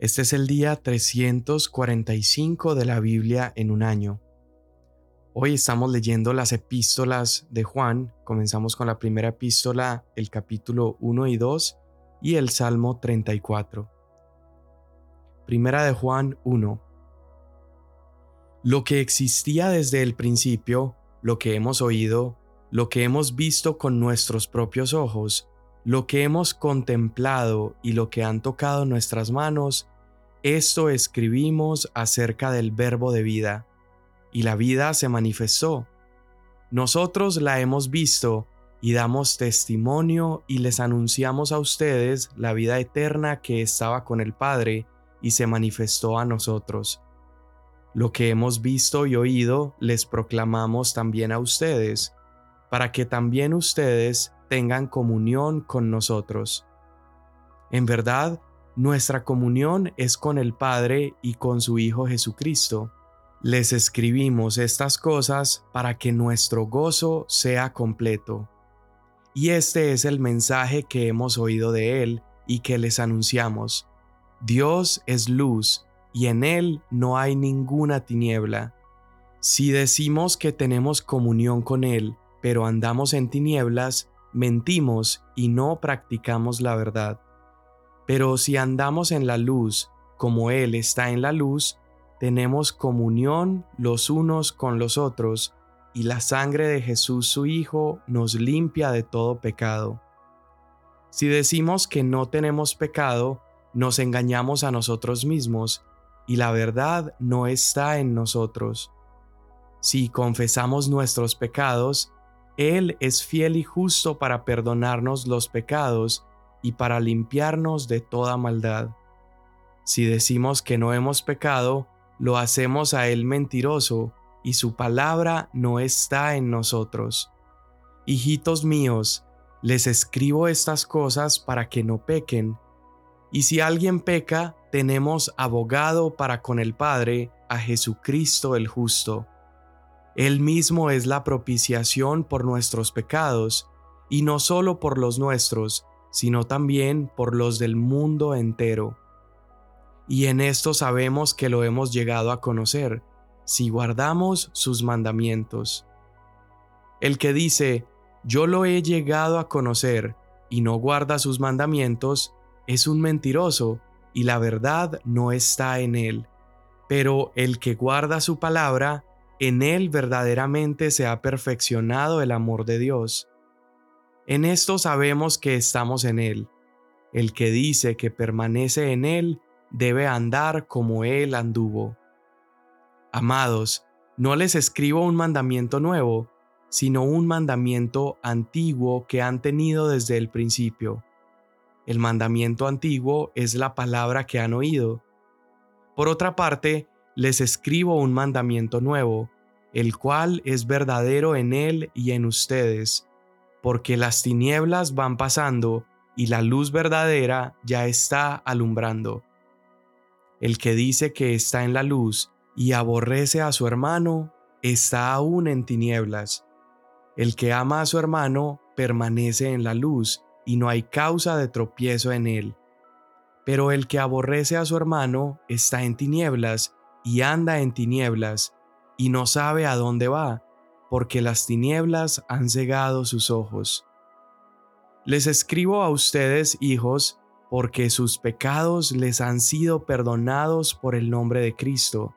Este es el día 345 de la Biblia en un año. Hoy estamos leyendo las epístolas de Juan. Comenzamos con la primera epístola, el capítulo 1 y 2 y el Salmo 34. Primera de Juan 1. Lo que existía desde el principio, lo que hemos oído, lo que hemos visto con nuestros propios ojos, lo que hemos contemplado y lo que han tocado nuestras manos, esto escribimos acerca del verbo de vida, y la vida se manifestó. Nosotros la hemos visto y damos testimonio y les anunciamos a ustedes la vida eterna que estaba con el Padre y se manifestó a nosotros. Lo que hemos visto y oído les proclamamos también a ustedes, para que también ustedes tengan comunión con nosotros. En verdad, nuestra comunión es con el Padre y con su Hijo Jesucristo. Les escribimos estas cosas para que nuestro gozo sea completo. Y este es el mensaje que hemos oído de Él y que les anunciamos. Dios es luz y en Él no hay ninguna tiniebla. Si decimos que tenemos comunión con Él, pero andamos en tinieblas, mentimos y no practicamos la verdad. Pero si andamos en la luz, como Él está en la luz, tenemos comunión los unos con los otros, y la sangre de Jesús su Hijo nos limpia de todo pecado. Si decimos que no tenemos pecado, nos engañamos a nosotros mismos, y la verdad no está en nosotros. Si confesamos nuestros pecados, Él es fiel y justo para perdonarnos los pecados y para limpiarnos de toda maldad. Si decimos que no hemos pecado, lo hacemos a Él mentiroso, y su palabra no está en nosotros. Hijitos míos, les escribo estas cosas para que no pequen. Y si alguien peca, tenemos abogado para con el Padre, a Jesucristo el justo. Él mismo es la propiciación por nuestros pecados, y no solo por los nuestros, sino también por los del mundo entero. Y en esto sabemos que lo hemos llegado a conocer, si guardamos sus mandamientos. El que dice, yo lo he llegado a conocer, y no guarda sus mandamientos, es un mentiroso, y la verdad no está en él. Pero el que guarda su palabra, en él verdaderamente se ha perfeccionado el amor de Dios. En esto sabemos que estamos en Él. El que dice que permanece en Él debe andar como Él anduvo. Amados, no les escribo un mandamiento nuevo, sino un mandamiento antiguo que han tenido desde el principio. El mandamiento antiguo es la palabra que han oído. Por otra parte, les escribo un mandamiento nuevo, el cual es verdadero en Él y en ustedes porque las tinieblas van pasando y la luz verdadera ya está alumbrando. El que dice que está en la luz y aborrece a su hermano, está aún en tinieblas. El que ama a su hermano permanece en la luz y no hay causa de tropiezo en él. Pero el que aborrece a su hermano está en tinieblas y anda en tinieblas y no sabe a dónde va porque las tinieblas han cegado sus ojos. Les escribo a ustedes, hijos, porque sus pecados les han sido perdonados por el nombre de Cristo.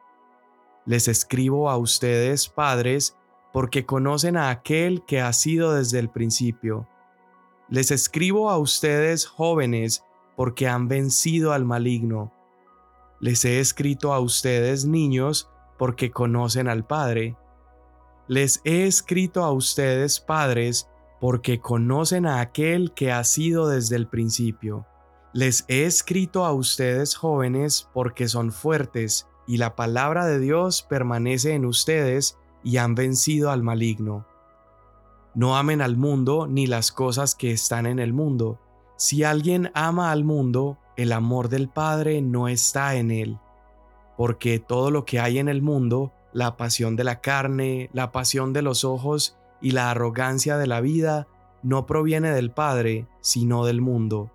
Les escribo a ustedes, padres, porque conocen a aquel que ha sido desde el principio. Les escribo a ustedes, jóvenes, porque han vencido al maligno. Les he escrito a ustedes, niños, porque conocen al Padre. Les he escrito a ustedes, padres, porque conocen a aquel que ha sido desde el principio. Les he escrito a ustedes, jóvenes, porque son fuertes, y la palabra de Dios permanece en ustedes, y han vencido al maligno. No amen al mundo ni las cosas que están en el mundo. Si alguien ama al mundo, el amor del Padre no está en él. Porque todo lo que hay en el mundo, la pasión de la carne, la pasión de los ojos y la arrogancia de la vida no proviene del Padre, sino del mundo.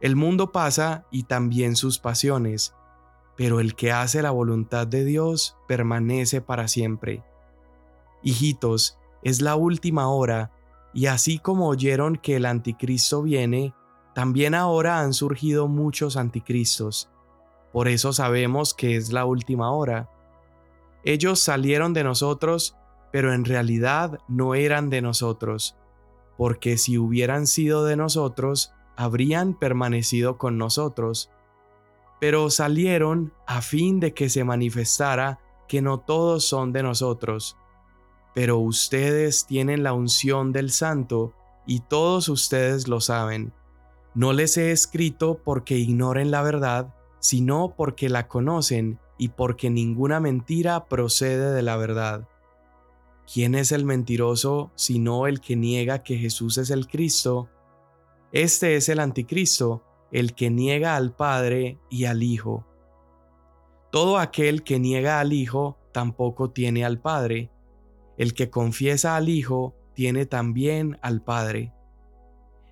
El mundo pasa y también sus pasiones, pero el que hace la voluntad de Dios permanece para siempre. Hijitos, es la última hora, y así como oyeron que el anticristo viene, también ahora han surgido muchos anticristos. Por eso sabemos que es la última hora. Ellos salieron de nosotros, pero en realidad no eran de nosotros, porque si hubieran sido de nosotros, habrían permanecido con nosotros. Pero salieron a fin de que se manifestara que no todos son de nosotros. Pero ustedes tienen la unción del Santo, y todos ustedes lo saben. No les he escrito porque ignoren la verdad, sino porque la conocen y porque ninguna mentira procede de la verdad. ¿Quién es el mentiroso sino el que niega que Jesús es el Cristo? Este es el anticristo, el que niega al Padre y al Hijo. Todo aquel que niega al Hijo tampoco tiene al Padre. El que confiesa al Hijo tiene también al Padre.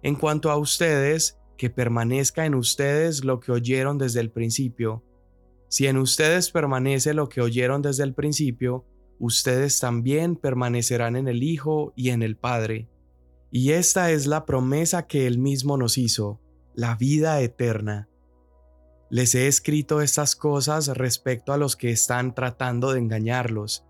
En cuanto a ustedes, que permanezca en ustedes lo que oyeron desde el principio. Si en ustedes permanece lo que oyeron desde el principio, ustedes también permanecerán en el Hijo y en el Padre. Y esta es la promesa que Él mismo nos hizo, la vida eterna. Les he escrito estas cosas respecto a los que están tratando de engañarlos.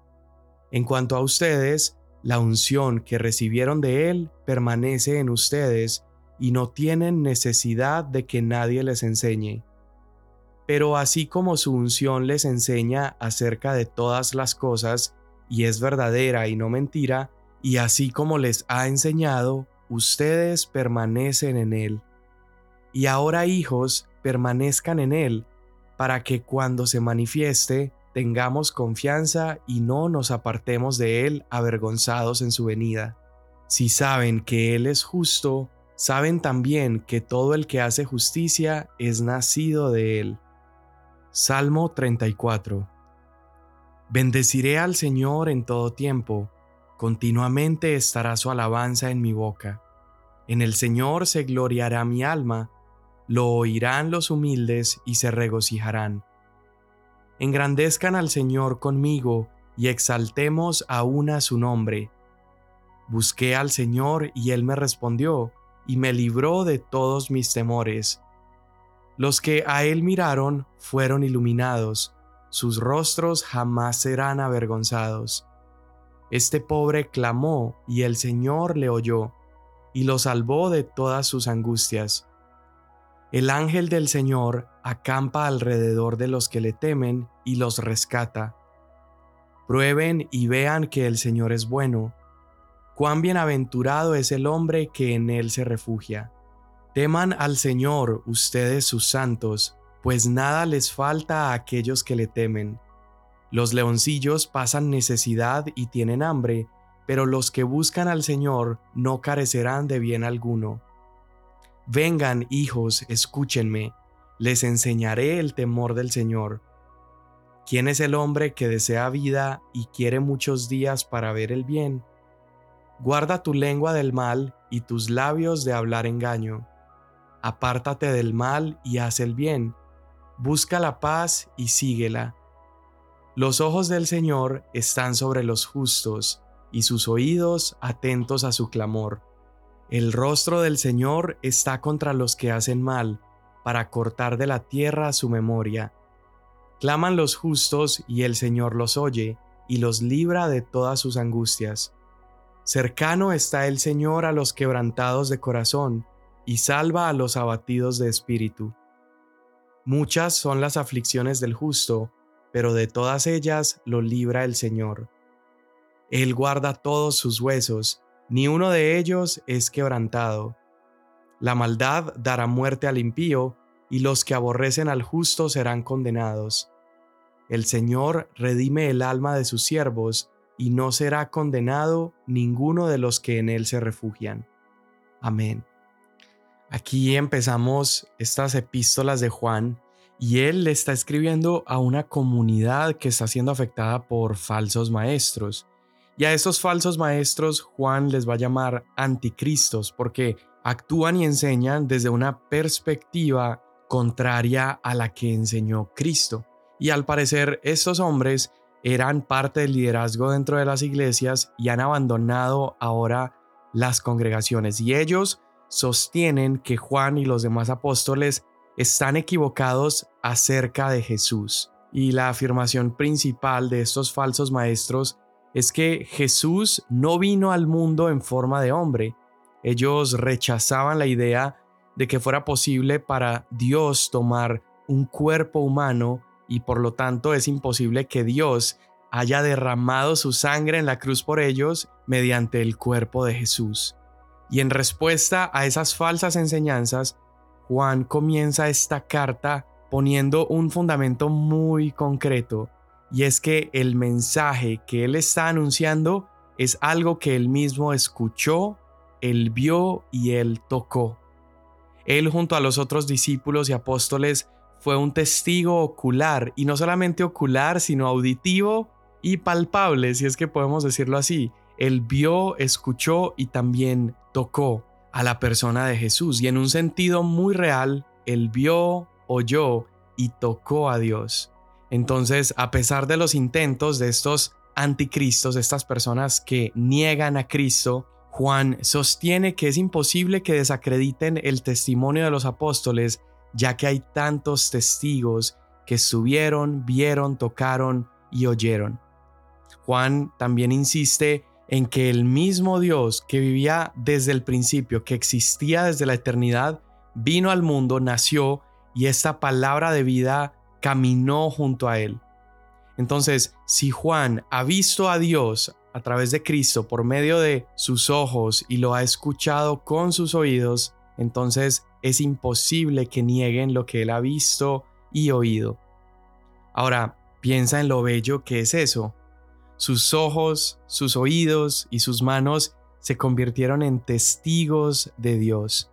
En cuanto a ustedes, la unción que recibieron de Él permanece en ustedes y no tienen necesidad de que nadie les enseñe. Pero así como su unción les enseña acerca de todas las cosas, y es verdadera y no mentira, y así como les ha enseñado, ustedes permanecen en Él. Y ahora hijos, permanezcan en Él, para que cuando se manifieste tengamos confianza y no nos apartemos de Él avergonzados en su venida. Si saben que Él es justo, saben también que todo el que hace justicia es nacido de Él. Salmo 34 Bendeciré al Señor en todo tiempo, continuamente estará su alabanza en mi boca. En el Señor se gloriará mi alma, lo oirán los humildes y se regocijarán engrandezcan al Señor conmigo y exaltemos aún a su nombre. Busqué al Señor y Él me respondió y me libró de todos mis temores. Los que a Él miraron fueron iluminados, sus rostros jamás serán avergonzados. Este pobre clamó y el Señor le oyó, y lo salvó de todas sus angustias. El ángel del Señor acampa alrededor de los que le temen y los rescata. Prueben y vean que el Señor es bueno. Cuán bienaventurado es el hombre que en él se refugia. Teman al Señor ustedes sus santos, pues nada les falta a aquellos que le temen. Los leoncillos pasan necesidad y tienen hambre, pero los que buscan al Señor no carecerán de bien alguno. Vengan, hijos, escúchenme, les enseñaré el temor del Señor. ¿Quién es el hombre que desea vida y quiere muchos días para ver el bien? Guarda tu lengua del mal y tus labios de hablar engaño. Apártate del mal y haz el bien. Busca la paz y síguela. Los ojos del Señor están sobre los justos y sus oídos atentos a su clamor. El rostro del Señor está contra los que hacen mal, para cortar de la tierra su memoria. Claman los justos y el Señor los oye, y los libra de todas sus angustias. Cercano está el Señor a los quebrantados de corazón, y salva a los abatidos de espíritu. Muchas son las aflicciones del justo, pero de todas ellas lo libra el Señor. Él guarda todos sus huesos, ni uno de ellos es quebrantado. La maldad dará muerte al impío, y los que aborrecen al justo serán condenados. El Señor redime el alma de sus siervos, y no será condenado ninguno de los que en él se refugian. Amén. Aquí empezamos estas epístolas de Juan, y él le está escribiendo a una comunidad que está siendo afectada por falsos maestros. Y a estos falsos maestros Juan les va a llamar anticristos porque actúan y enseñan desde una perspectiva contraria a la que enseñó Cristo. Y al parecer estos hombres eran parte del liderazgo dentro de las iglesias y han abandonado ahora las congregaciones. Y ellos sostienen que Juan y los demás apóstoles están equivocados acerca de Jesús. Y la afirmación principal de estos falsos maestros es que Jesús no vino al mundo en forma de hombre. Ellos rechazaban la idea de que fuera posible para Dios tomar un cuerpo humano y por lo tanto es imposible que Dios haya derramado su sangre en la cruz por ellos mediante el cuerpo de Jesús. Y en respuesta a esas falsas enseñanzas, Juan comienza esta carta poniendo un fundamento muy concreto, y es que el mensaje que él está anunciando es algo que él mismo escuchó, él vio y él tocó. Él junto a los otros discípulos y apóstoles fue un testigo ocular, y no solamente ocular, sino auditivo y palpable, si es que podemos decirlo así. Él vio, escuchó y también tocó a la persona de Jesús, y en un sentido muy real, él vio, oyó y tocó a Dios. Entonces, a pesar de los intentos de estos anticristos, estas personas que niegan a Cristo, Juan sostiene que es imposible que desacrediten el testimonio de los apóstoles, ya que hay tantos testigos que estuvieron, vieron, tocaron y oyeron. Juan también insiste en que el mismo Dios que vivía desde el principio, que existía desde la eternidad, vino al mundo, nació y esta palabra de vida caminó junto a él. Entonces, si Juan ha visto a Dios a través de Cristo por medio de sus ojos y lo ha escuchado con sus oídos, entonces es imposible que nieguen lo que él ha visto y oído. Ahora, piensa en lo bello que es eso. Sus ojos, sus oídos y sus manos se convirtieron en testigos de Dios.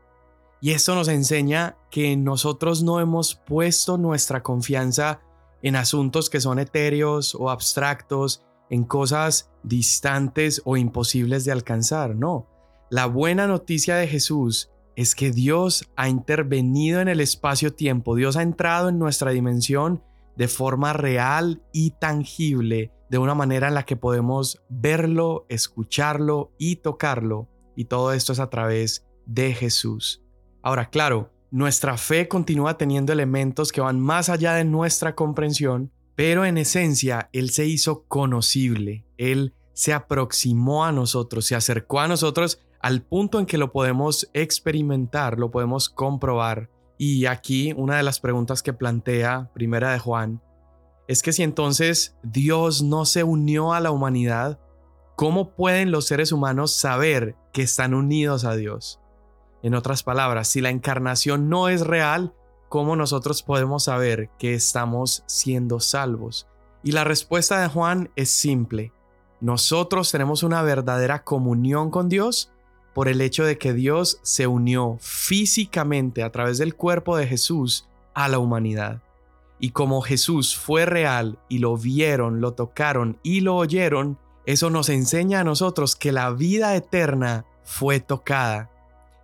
Y esto nos enseña que nosotros no hemos puesto nuestra confianza en asuntos que son etéreos o abstractos, en cosas distantes o imposibles de alcanzar, no. La buena noticia de Jesús es que Dios ha intervenido en el espacio-tiempo, Dios ha entrado en nuestra dimensión de forma real y tangible, de una manera en la que podemos verlo, escucharlo y tocarlo, y todo esto es a través de Jesús. Ahora, claro, nuestra fe continúa teniendo elementos que van más allá de nuestra comprensión, pero en esencia, Él se hizo conocible, Él se aproximó a nosotros, se acercó a nosotros al punto en que lo podemos experimentar, lo podemos comprobar. Y aquí una de las preguntas que plantea Primera de Juan es que si entonces Dios no se unió a la humanidad, ¿cómo pueden los seres humanos saber que están unidos a Dios? En otras palabras, si la encarnación no es real, ¿cómo nosotros podemos saber que estamos siendo salvos? Y la respuesta de Juan es simple. Nosotros tenemos una verdadera comunión con Dios por el hecho de que Dios se unió físicamente a través del cuerpo de Jesús a la humanidad. Y como Jesús fue real y lo vieron, lo tocaron y lo oyeron, eso nos enseña a nosotros que la vida eterna fue tocada.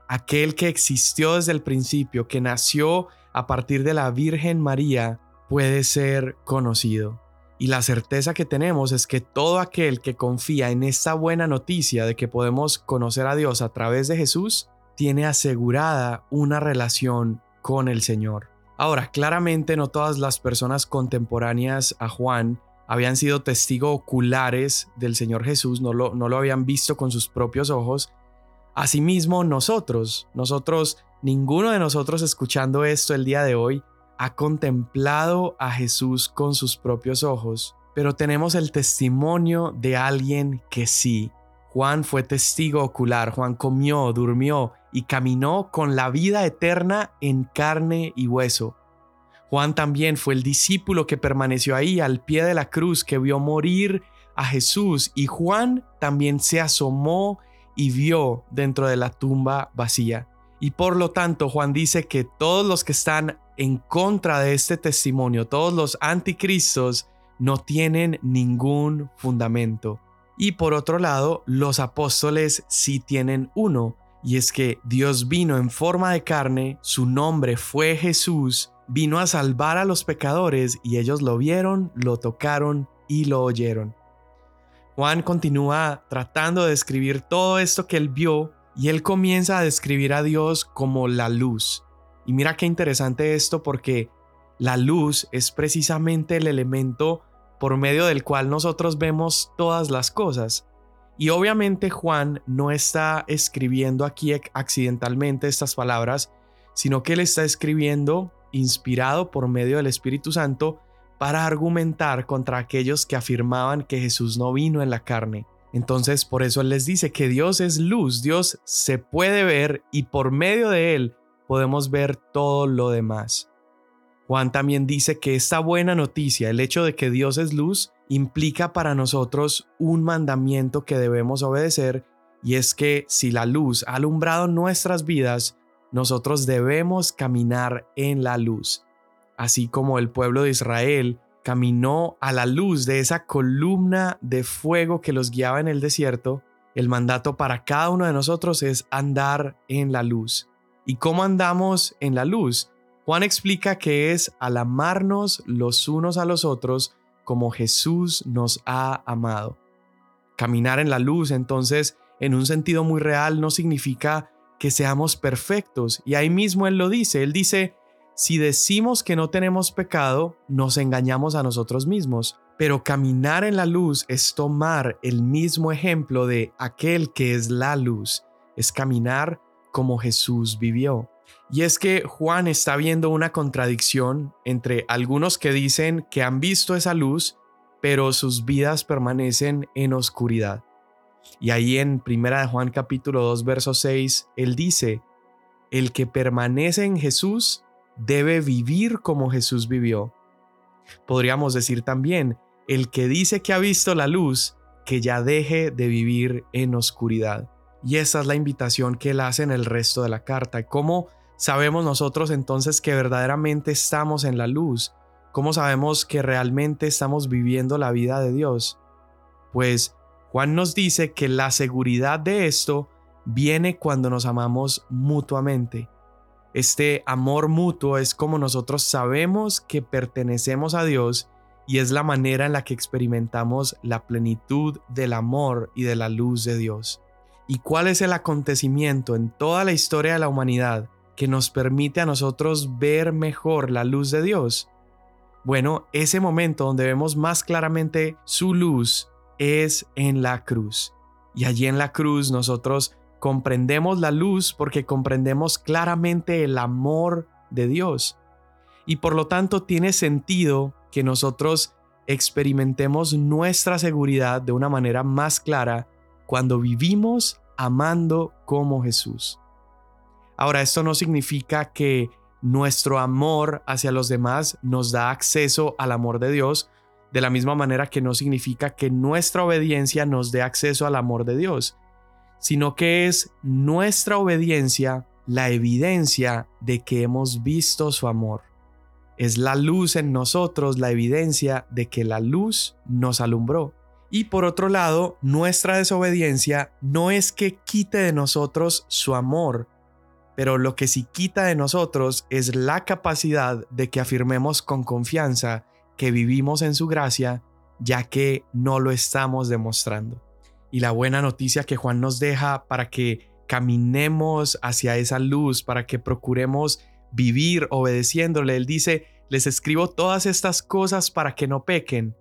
Aquel que existió desde el principio, que nació a partir de la Virgen María puede ser conocido. Y la certeza que tenemos es que todo aquel que confía en esta buena noticia de que podemos conocer a Dios a través de Jesús, tiene asegurada una relación con el Señor. Ahora, claramente no todas las personas contemporáneas a Juan habían sido testigos oculares del Señor Jesús, no lo, no lo habían visto con sus propios ojos. Asimismo, nosotros, nosotros Ninguno de nosotros escuchando esto el día de hoy ha contemplado a Jesús con sus propios ojos, pero tenemos el testimonio de alguien que sí. Juan fue testigo ocular, Juan comió, durmió y caminó con la vida eterna en carne y hueso. Juan también fue el discípulo que permaneció ahí al pie de la cruz, que vio morir a Jesús, y Juan también se asomó y vio dentro de la tumba vacía. Y por lo tanto, Juan dice que todos los que están en contra de este testimonio, todos los anticristos, no tienen ningún fundamento. Y por otro lado, los apóstoles sí tienen uno, Y es que Dios vino en forma de carne, su nombre fue Jesús, vino a salvar a los pecadores y ellos lo vieron, lo tocaron y lo oyeron. Juan continúa tratando de describir todo esto que él vio y él comienza a describir a Dios como la luz. Y mira qué interesante esto porque la luz es precisamente el elemento por medio del cual nosotros vemos todas las cosas. Y obviamente Juan no está escribiendo aquí accidentalmente estas palabras, sino que él está escribiendo inspirado por medio del Espíritu Santo para argumentar contra aquellos que afirmaban que Jesús no vino en la carne. Entonces por eso él les dice que Dios es luz, Dios se puede ver y por medio de él podemos ver todo lo demás. Juan también dice que esta buena noticia, el hecho de que Dios es luz, implica para nosotros un mandamiento que debemos obedecer y es que si la luz ha alumbrado nuestras vidas, nosotros debemos caminar en la luz. Así como el pueblo de Israel caminó a la luz de esa columna de fuego que los guiaba en el desierto, el mandato para cada uno de nosotros es andar en la luz. ¿Y cómo andamos en la luz? Juan explica que es al amarnos los unos a los otros como Jesús nos ha amado. Caminar en la luz, entonces, en un sentido muy real, no significa que seamos perfectos. Y ahí mismo Él lo dice. Él dice, si decimos que no tenemos pecado, nos engañamos a nosotros mismos. Pero caminar en la luz es tomar el mismo ejemplo de aquel que es la luz. Es caminar como Jesús vivió. Y es que Juan está viendo una contradicción entre algunos que dicen que han visto esa luz, pero sus vidas permanecen en oscuridad. Y ahí en Primera de Juan capítulo 2 verso 6, él dice, el que permanece en Jesús debe vivir como Jesús vivió. Podríamos decir también, el que dice que ha visto la luz, que ya deje de vivir en oscuridad. Y esa es la invitación que él hace en el resto de la carta. ¿Cómo sabemos nosotros entonces que verdaderamente estamos en la luz? ¿Cómo sabemos que realmente estamos viviendo la vida de Dios? Pues Juan nos dice que la seguridad de esto viene cuando nos amamos mutuamente. Este amor mutuo es como nosotros sabemos que pertenecemos a Dios y es la manera en la que experimentamos la plenitud del amor y de la luz de Dios. ¿Y cuál es el acontecimiento en toda la historia de la humanidad que nos permite a nosotros ver mejor la luz de Dios? Bueno, ese momento donde vemos más claramente su luz es en la cruz. Y allí en la cruz nosotros comprendemos la luz porque comprendemos claramente el amor de Dios. Y por lo tanto tiene sentido que nosotros experimentemos nuestra seguridad de una manera más clara cuando vivimos amando como Jesús. Ahora, esto no significa que nuestro amor hacia los demás nos da acceso al amor de Dios, de la misma manera que no significa que nuestra obediencia nos dé acceso al amor de Dios, sino que es nuestra obediencia la evidencia de que hemos visto su amor. Es la luz en nosotros la evidencia de que la luz nos alumbró. Y por otro lado, nuestra desobediencia no es que quite de nosotros su amor, pero lo que sí quita de nosotros es la capacidad de que afirmemos con confianza que vivimos en su gracia, ya que no lo estamos demostrando. Y la buena noticia que Juan nos deja para que caminemos hacia esa luz, para que procuremos vivir obedeciéndole, él dice, les escribo todas estas cosas para que no pequen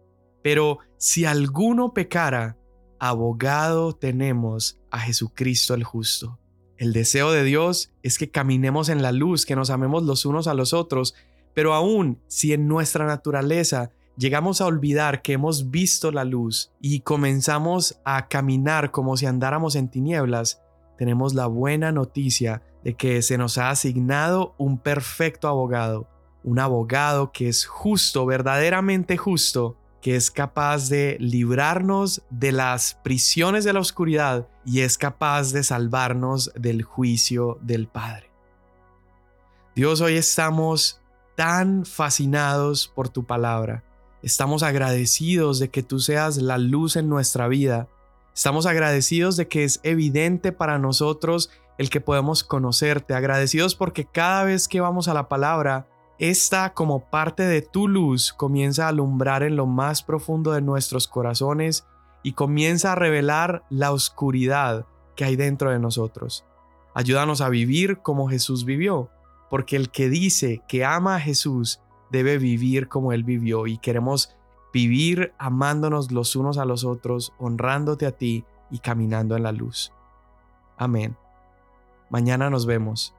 pero si alguno pecara, abogado tenemos a Jesucristo el justo. El deseo de Dios es que caminemos en la luz, que nos amemos los unos a los otros, pero aún si en nuestra naturaleza llegamos a olvidar que hemos visto la luz y comenzamos a caminar como si andáramos en tinieblas, tenemos la buena noticia de que se nos ha asignado un perfecto abogado, un abogado que es justo, verdaderamente justo, que es capaz de librarnos de las prisiones de la oscuridad y es capaz de salvarnos del juicio del Padre. Dios, hoy estamos tan fascinados por tu palabra. Estamos agradecidos de que tú seas la luz en nuestra vida. Estamos agradecidos de que es evidente para nosotros el que podemos conocerte, agradecidos porque cada vez que vamos a la palabra, esta como parte de tu luz comienza a alumbrar en lo más profundo de nuestros corazones y comienza a revelar la oscuridad que hay dentro de nosotros. Ayúdanos a vivir como Jesús vivió, porque el que dice que ama a Jesús debe vivir como Él vivió y queremos vivir amándonos los unos a los otros, honrándote a ti y caminando en la luz. Amén. Mañana nos vemos.